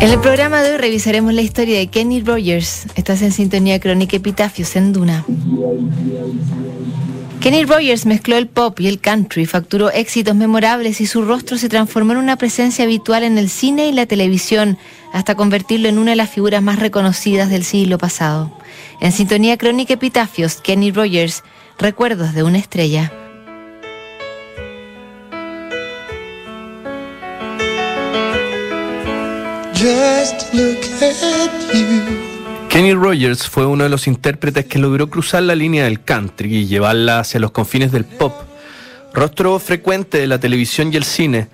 En el programa de hoy revisaremos la historia de Kenny Rogers. Estás en sintonía crónica Epitafios en Duna. Kenny Rogers mezcló el pop y el country, facturó éxitos memorables y su rostro se transformó en una presencia habitual en el cine y la televisión, hasta convertirlo en una de las figuras más reconocidas del siglo pasado. En sintonía crónica Epitafios, Kenny Rogers, Recuerdos de una estrella. Kenny Rogers fue uno de los intérpretes que logró cruzar la línea del country y llevarla hacia los confines del pop. Rostro frecuente de la televisión y el cine,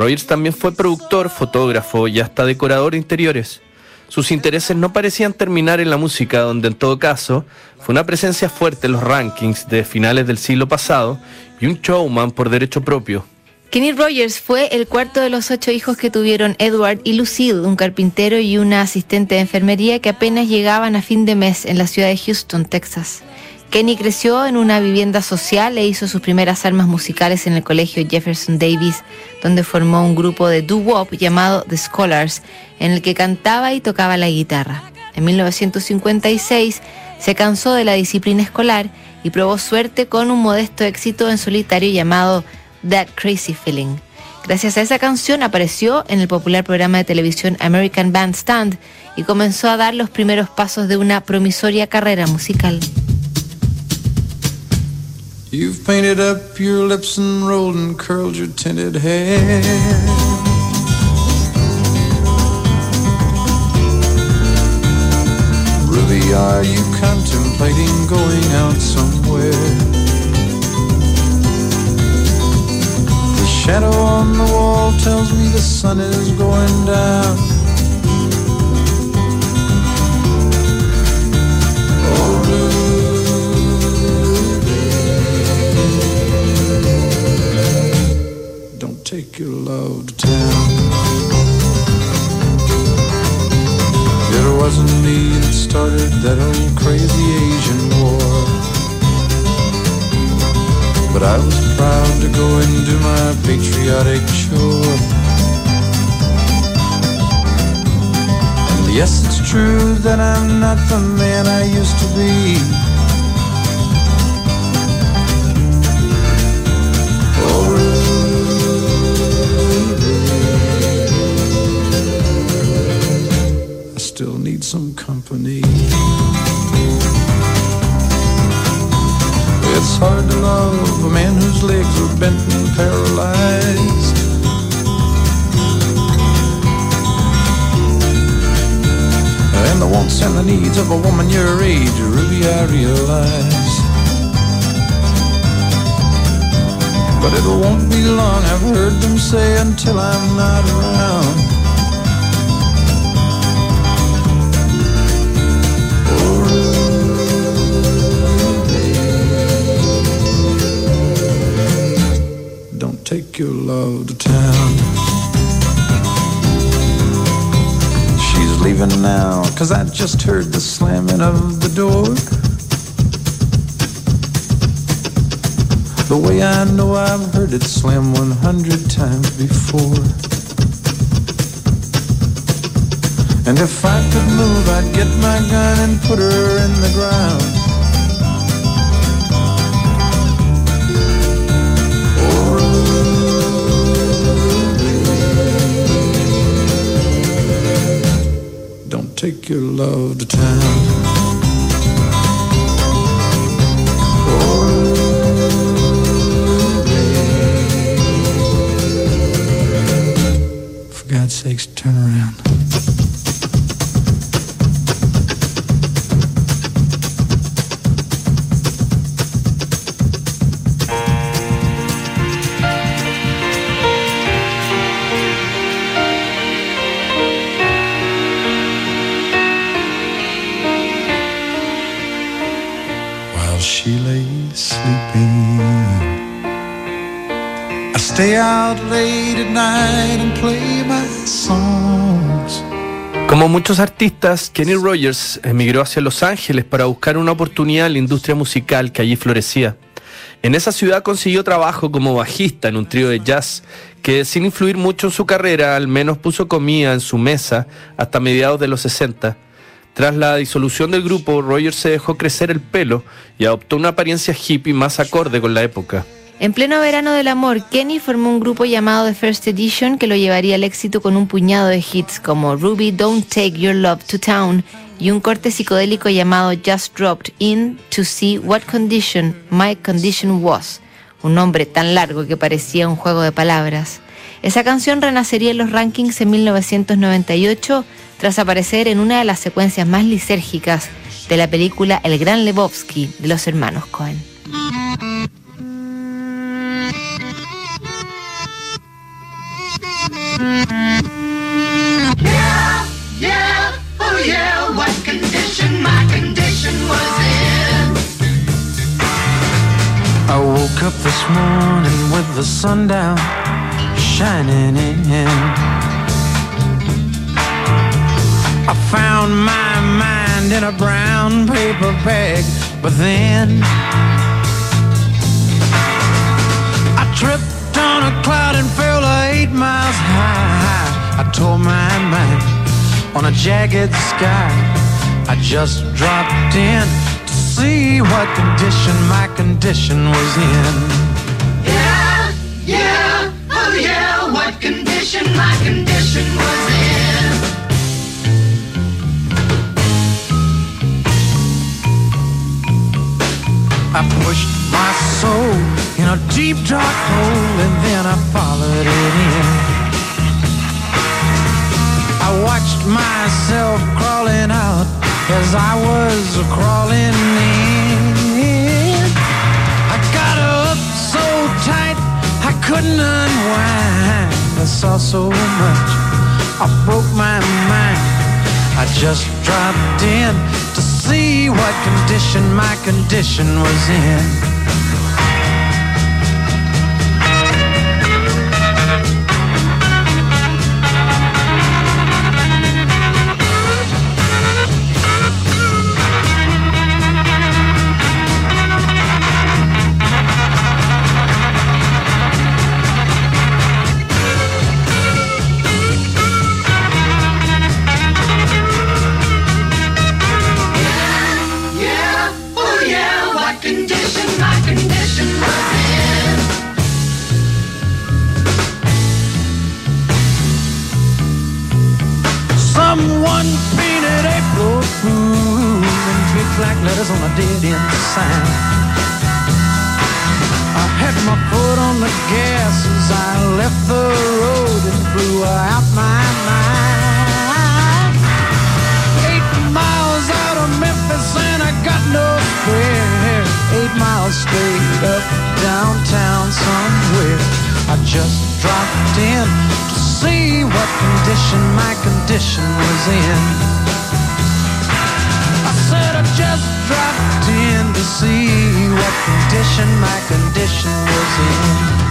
Rogers también fue productor, fotógrafo y hasta decorador de interiores. Sus intereses no parecían terminar en la música, donde en todo caso fue una presencia fuerte en los rankings de finales del siglo pasado y un showman por derecho propio. Kenny Rogers fue el cuarto de los ocho hijos que tuvieron Edward y Lucille, un carpintero y una asistente de enfermería que apenas llegaban a fin de mes en la ciudad de Houston, Texas. Kenny creció en una vivienda social e hizo sus primeras armas musicales en el colegio Jefferson Davis, donde formó un grupo de doo-wop llamado The Scholars, en el que cantaba y tocaba la guitarra. En 1956 se cansó de la disciplina escolar y probó suerte con un modesto éxito en solitario llamado That Crazy Feeling. Gracias a esa canción apareció en el popular programa de televisión American Bandstand y comenzó a dar los primeros pasos de una promisoria carrera musical. You've painted up your lips and rolled and curled your tinted hair. Shadow on the wall tells me the sun is going down. Oh, don't take your love to town. It wasn't me that started that old crazy Asian war. But I was proud to go and do my patriotic chore. And yes, it's true that I'm not the man I used to be. Oh, I still need some company. It's hard to love legs are bent and paralyzed. And the wants and the needs of a woman your age, Ruby, I realize. But it won't be long, I've heard them say, until I'm not around. Love to town. She's leaving now, cause I just heard the slamming of the door. The way I know I've heard it slam 100 times before. And if I could move, I'd get my gun and put her in the ground. Take your love to town. Como muchos artistas, Kenny Rogers emigró hacia Los Ángeles para buscar una oportunidad en la industria musical que allí florecía. En esa ciudad consiguió trabajo como bajista en un trío de jazz que sin influir mucho en su carrera, al menos puso comida en su mesa hasta mediados de los 60. Tras la disolución del grupo, Rogers se dejó crecer el pelo y adoptó una apariencia hippie más acorde con la época. En pleno verano del amor, Kenny formó un grupo llamado The First Edition que lo llevaría al éxito con un puñado de hits como Ruby Don't Take Your Love to Town y un corte psicodélico llamado Just Dropped In to See What Condition My Condition Was, un nombre tan largo que parecía un juego de palabras. Esa canción renacería en los rankings en 1998 tras aparecer en una de las secuencias más lisérgicas de la película El Gran Lebowski de los hermanos Cohen. Yeah, yeah, oh yeah, what condition my condition was in. I woke up this morning with the sun down, shining in. I found my mind in a brown paper bag, but then I tripped on a cloud and fell eight miles high. I tore my mind on a jagged sky. I just dropped in to see what condition my condition was in. Yeah, yeah, oh yeah, what condition my condition was in. I pushed my soul in a deep dark hole and then I followed it in. I watched myself crawling out as I was crawling in. I got up so tight I couldn't unwind. I saw so much, I broke my mind. I just dropped in to see what condition my condition was in. unpainted April fool and big black letters on a dead end sign. I had my foot on the gas as I left the road and flew out my mind. Eight miles out of Memphis and I got nowhere. Eight miles straight up downtown somewhere. I just dropped in see what condition my condition was in. I said I just dropped in to see what condition my condition was in.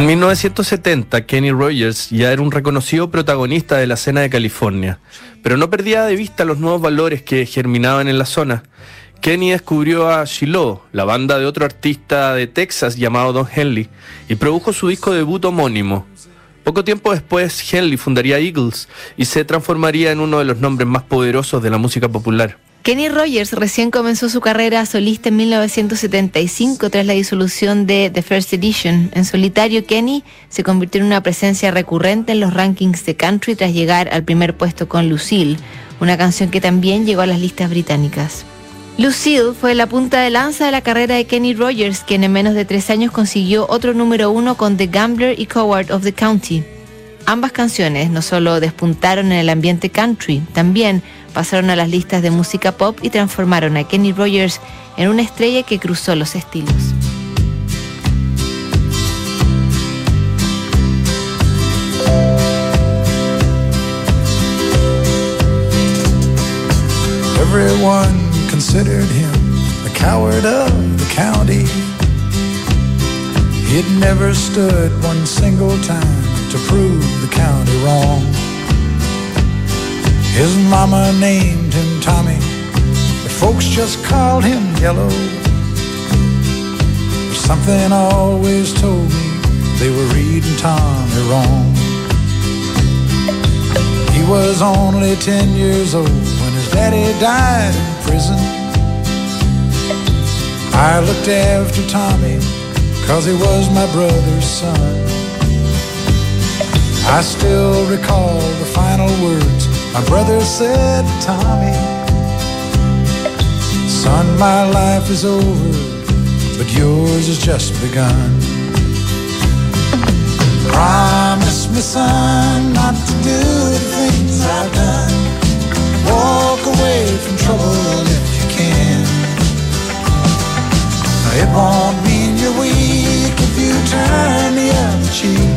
En 1970, Kenny Rogers ya era un reconocido protagonista de la escena de California, pero no perdía de vista los nuevos valores que germinaban en la zona. Kenny descubrió a Shiloh, la banda de otro artista de Texas llamado Don Henley, y produjo su disco debut homónimo. Poco tiempo después, Henley fundaría Eagles y se transformaría en uno de los nombres más poderosos de la música popular. Kenny Rogers recién comenzó su carrera solista en 1975 tras la disolución de The First Edition. En solitario, Kenny se convirtió en una presencia recurrente en los rankings de country tras llegar al primer puesto con Lucille, una canción que también llegó a las listas británicas. Lucille fue la punta de lanza de la carrera de Kenny Rogers, quien en menos de tres años consiguió otro número uno con The Gambler y Coward of the County. Ambas canciones no solo despuntaron en el ambiente country, también pasaron a las listas de música pop y transformaron a Kenny Rogers en una estrella que cruzó los estilos. Everyone considered him the coward of the county. He'd never stood one single time to prove the county wrong. His mama named him Tommy, but folks just called him Yellow. Something always told me they were reading Tommy wrong. He was only ten years old when his daddy died in prison. I looked after Tommy, cause he was my brother's son. I still recall the final words my brother said to Tommy, Son, my life is over, but yours has just begun. Promise me, son, not to do the things I've done. Walk away from trouble if you can. It won't mean you're weak if you turn the other cheek.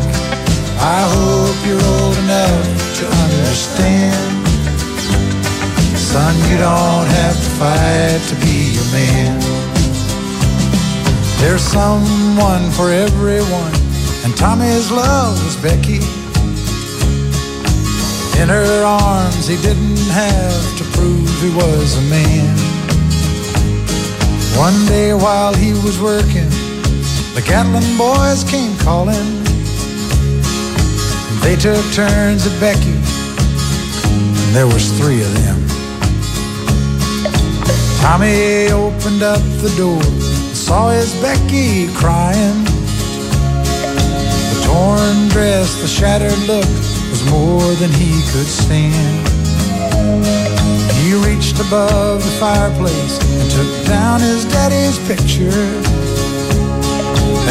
I hope you're old enough to understand. Son, you don't have to fight to be a man. There's someone for everyone, and Tommy's love was Becky. In her arms, he didn't have to prove he was a man. One day while he was working, the Gatlin boys came calling. They took turns at Becky, and there was three of them. Tommy opened up the door and saw his Becky crying. The torn dress, the shattered look was more than he could stand. He reached above the fireplace and took down his daddy's picture.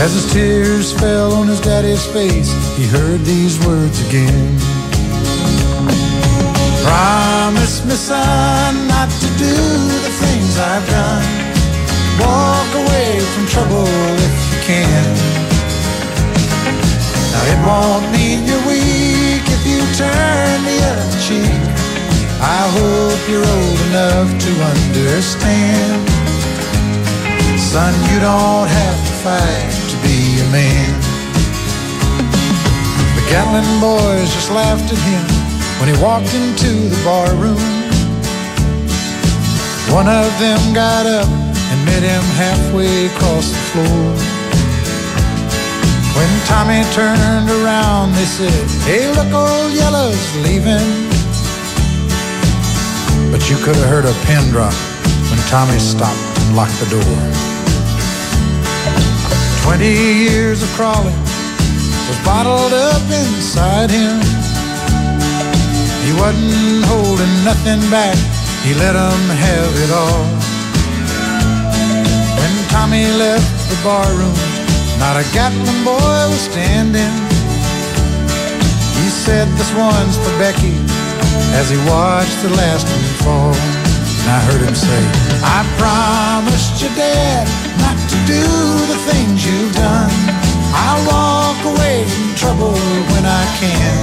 As his tears fell on his daddy's face, he heard these words again. Promise me, son, not to do the things I've done. Walk away from trouble if you can. Now it won't mean you're weak if you turn the other cheek. I hope you're old enough to understand. Son, you don't have to fight The Gatlin boys just laughed at him when he walked into the bar room. One of them got up and met him halfway across the floor. When Tommy turned around, they said, Hey, look, old Yellow's leaving. But you could have heard a pin drop when Tommy stopped and locked the door. Twenty years of crawling was bottled up inside him. He wasn't holding nothing back, he let 'em have it all. When Tommy left the barroom, not a Gatlin boy was standing. He said, This one's for Becky, as he watched the last one fall. And I heard him say, I promised your dad not to do the things you've done. I'll walk away from trouble when I can.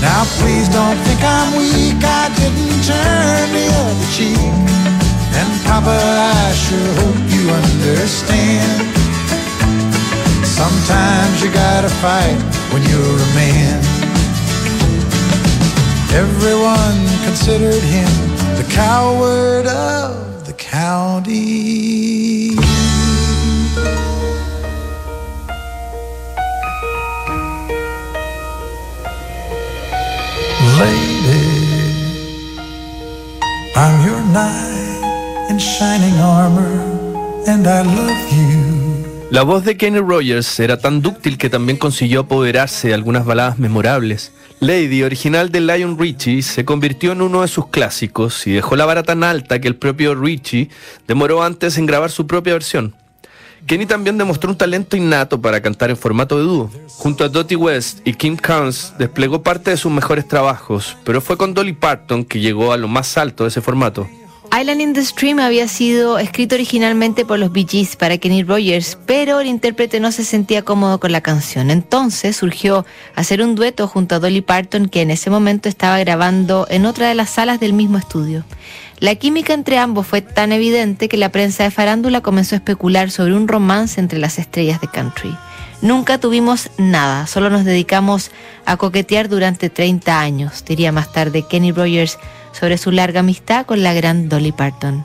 Now please don't think I'm weak, I didn't turn the other cheek. And Papa, I sure hope you understand. Sometimes you gotta fight when you're a man. Everyone considered him the coward of Howdy. Lady, I'm your knight in shining armor, and I love you. La voz de Kenny Rogers era tan dúctil que también consiguió apoderarse de algunas baladas memorables. Lady, original de Lion Richie, se convirtió en uno de sus clásicos y dejó la vara tan alta que el propio Richie demoró antes en grabar su propia versión. Kenny también demostró un talento innato para cantar en formato de dúo. Junto a Dottie West y Kim Carnes desplegó parte de sus mejores trabajos, pero fue con Dolly Parton que llegó a lo más alto de ese formato. Island in the Stream había sido escrito originalmente por los Bee Gees para Kenny Rogers, pero el intérprete no se sentía cómodo con la canción. Entonces surgió hacer un dueto junto a Dolly Parton, que en ese momento estaba grabando en otra de las salas del mismo estudio. La química entre ambos fue tan evidente que la prensa de farándula comenzó a especular sobre un romance entre las estrellas de country. Nunca tuvimos nada, solo nos dedicamos a coquetear durante 30 años, diría más tarde Kenny Rogers sobre su larga amistad con la gran Dolly Parton.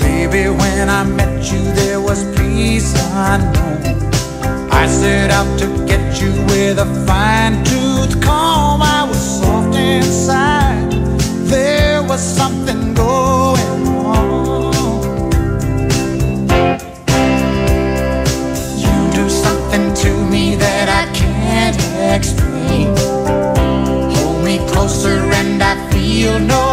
Baby, when I met you, there was peace. I set out to get you with a fine tooth comb. I was soft inside. There was something going next. Hold me closer and I feel no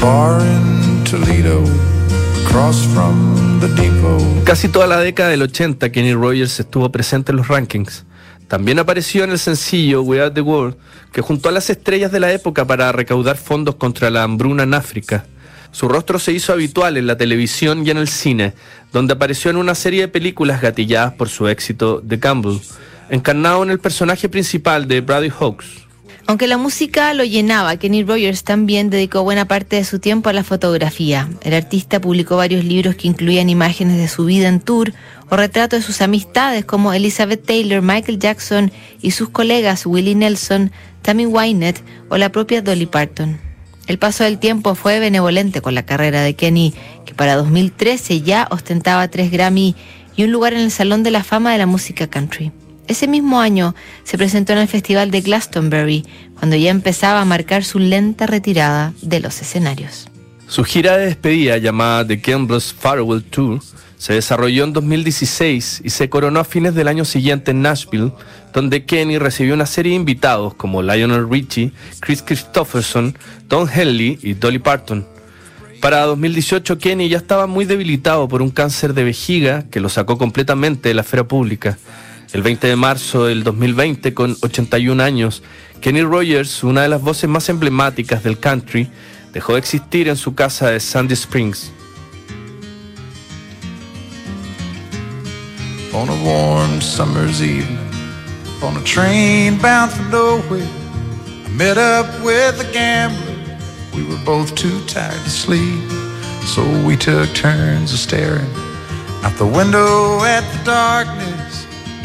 bar in Toledo, across from the depot. Casi toda la década del 80 Kenny Rogers estuvo presente en los rankings. También apareció en el sencillo We Are the World, que juntó a las estrellas de la época para recaudar fondos contra la hambruna en África. Su rostro se hizo habitual en la televisión y en el cine, donde apareció en una serie de películas gatilladas por su éxito The Campbell, encarnado en el personaje principal de Brady Hawks. Aunque la música lo llenaba, Kenny Rogers también dedicó buena parte de su tiempo a la fotografía. El artista publicó varios libros que incluían imágenes de su vida en tour o retratos de sus amistades como Elizabeth Taylor, Michael Jackson y sus colegas Willie Nelson, Tammy Wynette o la propia Dolly Parton. El paso del tiempo fue benevolente con la carrera de Kenny, que para 2013 ya ostentaba tres Grammy y un lugar en el Salón de la Fama de la Música Country. Ese mismo año se presentó en el Festival de Glastonbury, cuando ya empezaba a marcar su lenta retirada de los escenarios. Su gira de despedida, llamada The Campbell's Farewell Tour, se desarrolló en 2016 y se coronó a fines del año siguiente en Nashville, donde Kenny recibió una serie de invitados como Lionel Richie, Chris Christopherson, Don Henley y Dolly Parton. Para 2018 Kenny ya estaba muy debilitado por un cáncer de vejiga que lo sacó completamente de la esfera pública. El 20 de marzo del 2020, con 81 años, Kenny Rogers, una de las voces más emblemáticas del country, dejó de existir en su casa de Sandy Springs. On a warm summer's evening, on a train bound for nowhere, I met up with a gambler. We were both too tired to sleep, so we took turns of staring out the window at the darkness.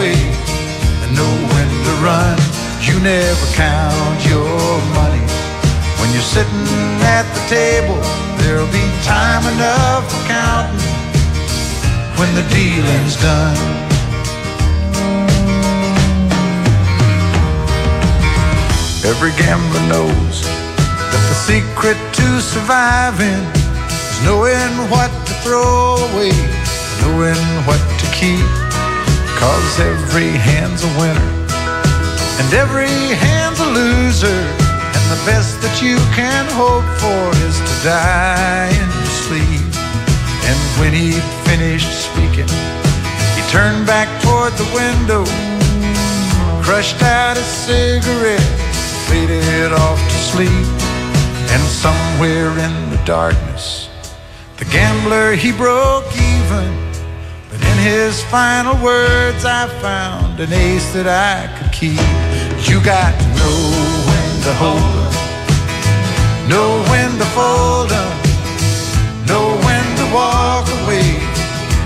and know when to run. You never count your money when you're sitting at the table. There'll be time enough for counting when the dealing's done. Every gambler knows that the secret to surviving is knowing what to throw away, knowing what to keep. Cause every hand's a winner, and every hand's a loser. And the best that you can hope for is to die in your sleep. And when he'd finished speaking, he turned back toward the window, crushed out his cigarette, faded off to sleep. And somewhere in the darkness, the gambler he broke even. His final words, I found an ace that I could keep. You got to know when to hold 'em, know when to fold 'em, know when to walk away,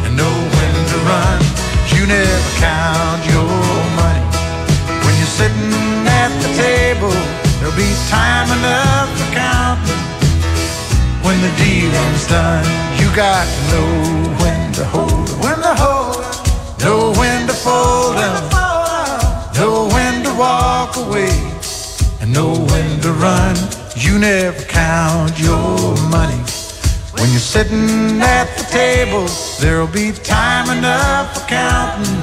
and know when to run. You never count your money when you're sitting at the table. There'll be time enough for counting when the dealing's done. You got to know when to hold 'em, when to hold 'em, know when to fold 'em, know when to walk away, and know when to run. You never count your money. When you're sitting at the table, there'll be time enough for counting.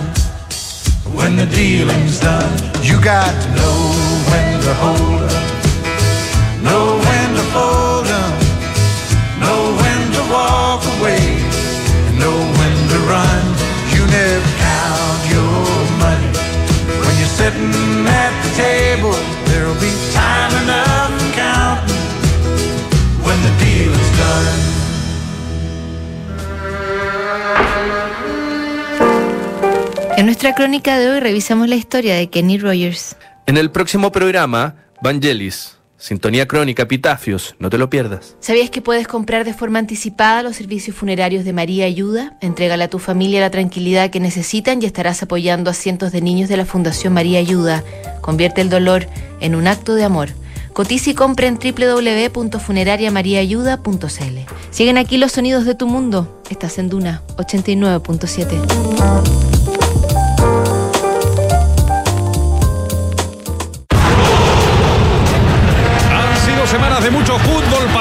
When the dealing's done. You got to know when to hold 'em, know when sitting at the table. There'll be time enough for counting when the deal is done. En nuestra crónica de hoy revisamos la historia de Kenny Rogers. En el próximo programa, Vangelis, Sintonía Crónica, Epitafios, no te lo pierdas. ¿Sabías que puedes comprar de forma anticipada los servicios funerarios de María Ayuda? Entrégale a tu familia la tranquilidad que necesitan y estarás apoyando a cientos de niños de la Fundación María Ayuda. Convierte el dolor en un acto de amor. Cotiza y compra en www.funerariamariaayuda.cl. Siguen aquí los sonidos de tu mundo. Estás en Duna 89.7.